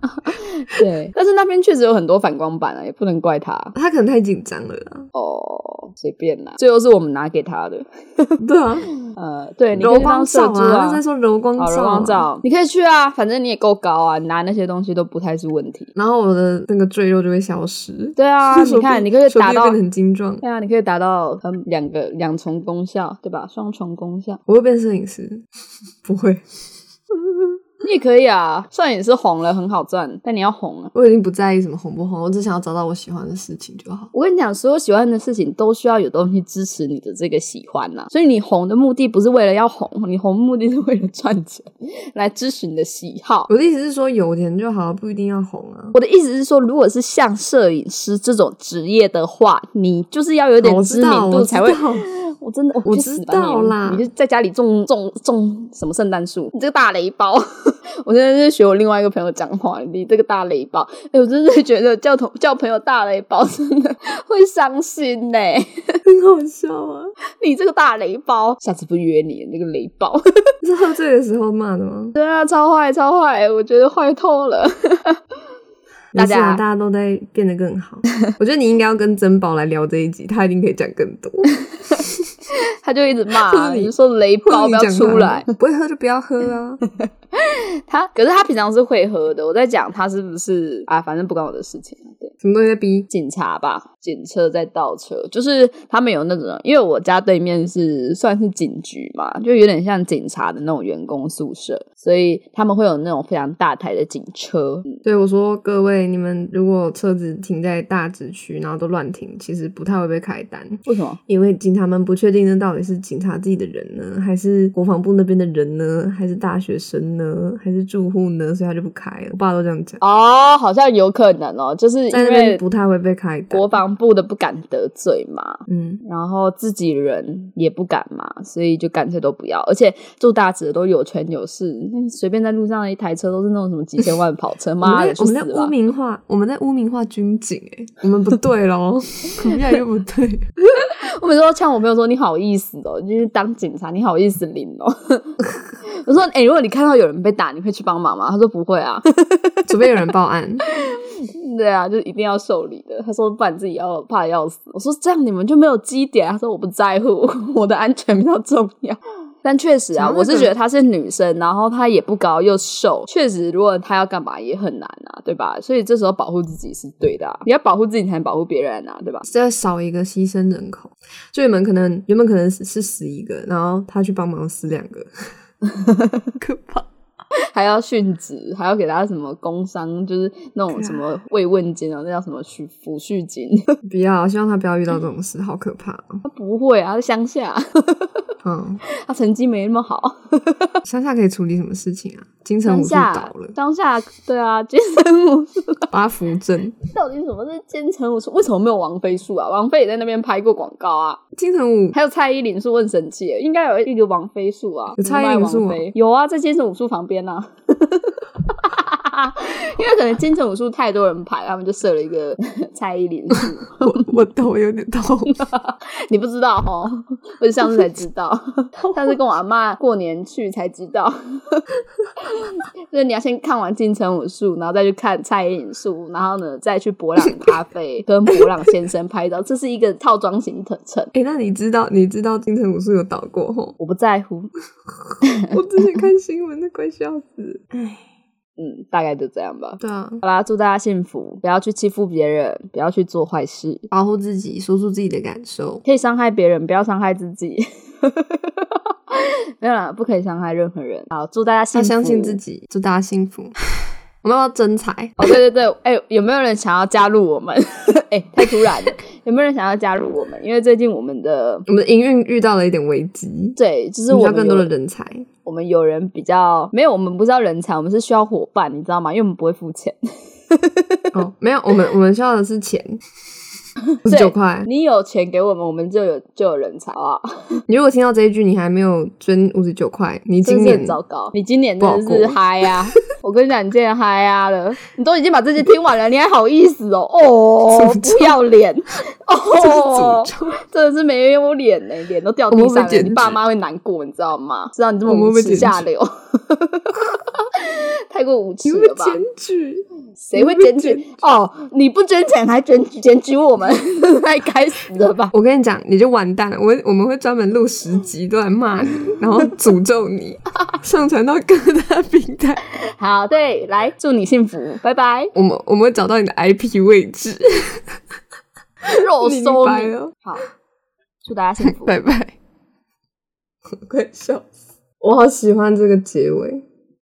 对，但是那边确实有很多反光板啊，也不能怪他，[LAUGHS]
他可能太紧张了
哦，随便啦，最后是我们拿给他的。[LAUGHS]
对啊，
呃，对，柔
光照啊，在说柔光
照，柔光照，你可以去啊，反正你也够高啊，拿那些东西都不太是问题。
然后我的那个赘肉就会消失。
对啊，你看，你可以打到
很精壮。
对啊，你可以达到嗯两个两重功效，对吧？双重功效。
我会变摄影师？[LAUGHS] 不会。[LAUGHS]
你也可以啊，摄影师红了很好赚，但你要红啊。
我已经不在意什么红不红，我只想要找到我喜欢的事情就好。
我跟你讲，所有喜欢的事情都需要有东西支持你的这个喜欢呐。所以你红的目的不是为了要红，你红目的是为了赚钱，[LAUGHS] 来支持你的喜好。
我的意思是说，有钱就好，不一定要红啊。
我的意思是说，如果是像摄影师这种职业的话，你就是要有点知名度才会。我真的
我知道啦，
你就在家里种种种什么圣诞树？你这个大雷包，[LAUGHS] 我现在是学我另外一个朋友讲话，你这个大雷包，哎，我真的觉得叫同叫朋友大雷包 [LAUGHS] 真的会伤心呢，[LAUGHS]
很好笑啊！
你这个大雷包，下次不约你，那个雷包
是喝醉的时候骂的吗？
对啊，超坏超坏，我觉得坏透了。
大家大家都在变得更好，我觉得你应该要跟珍宝来聊这一集，他一定可以讲更多。[LAUGHS]
他就一直骂，你说雷包不要出来，
不会喝就不要喝啊。[LAUGHS]
他可是他平常是会喝的，我在讲他是不是啊？反正不关我的事情。对，
什么东西逼
警察吧？警车在倒车，就是他们有那种，因为我家对面是算是警局嘛，就有点像警察的那种员工宿舍，所以他们会有那种非常大台的警车。
对，我说各位，你们如果车子停在大直区，然后都乱停，其实不太会被开单。
为什么？
因为警察们不确定那到底是警察自己的人呢，还是国防部那边的人呢，还是大学生呢，还是住户呢？所以他就不开了。我爸都这样讲。
哦，好像有可能哦，就是因为
不太会被开单，
国防部的不敢得罪嘛，嗯，然后自己人也不敢嘛，所以就干脆都不要。而且住大直的都有权有势，随便在路上一台车都是那种什么几千万跑车，[LAUGHS] 妈的，
我们在污名化，我们在污名化军警，哎，我们不对喽，[LAUGHS] 越来越不对。[LAUGHS]
我每次都呛我朋友说：“你好意思哦，就是当警察，你好意思领哦。[LAUGHS] ”我说：“哎，如果你看到有人被打，你会去帮忙吗？”他说：“不会啊，[LAUGHS]
除非有人报案。[LAUGHS] ”
对啊，就一定要受理的。他说：“不然自己要怕要死。”我说：“这样你们就没有基点。”他说：“我不在乎，我的安全比较重要。”但确实啊，我是觉得她是女生，然后她也不高又瘦，确实如果她要干嘛也很难啊，对吧？所以这时候保护自己是对的，啊你要保护自己才能保护别人啊，对吧？
再少一个牺牲人口，就你们可能原本可能是是死一个，然后他去帮忙死两个，[LAUGHS] 可怕。
还要殉职，还要给他什么工伤，就是那种什么慰问金啊，那叫什么抚抚恤金？[LAUGHS]
不要，希望他不要遇到这种事，好可怕。
他不会啊，在乡下。[LAUGHS] 嗯，他成绩没那么好。[LAUGHS]
乡下可以处理什么事情啊？金城武术倒了。
乡下对啊，[LAUGHS] 金城武术
八扶正。
到底什么是金城武术？为什么没有王菲术啊？王菲也在那边拍过广告啊。
金城武
还有蔡依林是问神器，应该有一个王菲术啊。
有蔡依林术
有啊，在金城武术旁边呢。[LAUGHS] [LAUGHS] 因为可能京城武术太多人排，他们就设了一个 [LAUGHS] 蔡依林术。
我我头有点痛，[LAUGHS]
你不知道哦，我是上次才知道，上次跟我阿妈过年去才知道。就是你要先看完京城武术，然后再去看蔡依林术，然后呢再去博朗咖啡跟博朗先生拍照，这是一个套装型特程。
哎，那你知道你知道京城武术有倒过吼？
我不在乎，
我之前看新闻都快笑死。哎。
嗯，大概就这样吧。
对啊，
好啦，祝大家幸福，不要去欺负别人，不要去做坏事，
保护自己，说出自己的感受。
可以伤害别人，不要伤害自己。[LAUGHS] 没有啦，不可以伤害任何人。好，祝大家幸福，
相信自己，祝大家幸福。我们要真才
哦，对对对，哎，有没有人想要加入我们？[LAUGHS] 哎，太突然了，有没有人想要加入我们？因为最近我们的
我们的营运遇到了一点危机，
对，就是我
们需要更多的人才。
我们有人比较没有，我们不是要人才，我们是需要伙伴，你知道吗？因为我们不会付钱。[LAUGHS]
哦，没有，我们我们需要的是钱。[LAUGHS] 五十九块，
你有钱给我们，我们就有就有人才啊！[LAUGHS]
你如果听到这一句，你还没有捐五十九块，你今年
糟糕，你今年真的是嗨呀！[LAUGHS] 我跟你讲，你今年嗨呀了，你都已经把这些听完了，你还好意思哦？哦，不要脸
哦！
真的是没有脸呢，脸都掉地上了，你爸妈会难过，你知道吗？知道你这么无耻下流，太过无耻了吧？
检举？
谁会检举？哦，你不捐钱还检检举我们？[LAUGHS] 太该死了吧！
我跟你讲，你就完蛋了。我我们会专门录十集都来骂你，[LAUGHS] 然后诅咒你，上传到各大平台。
好，对，来祝你幸福，拜拜。
我们我们会找到你的 IP 位置，
肉收你。好，祝大家幸福，
拜拜。[LAUGHS] 快笑死！我好喜欢这个结尾。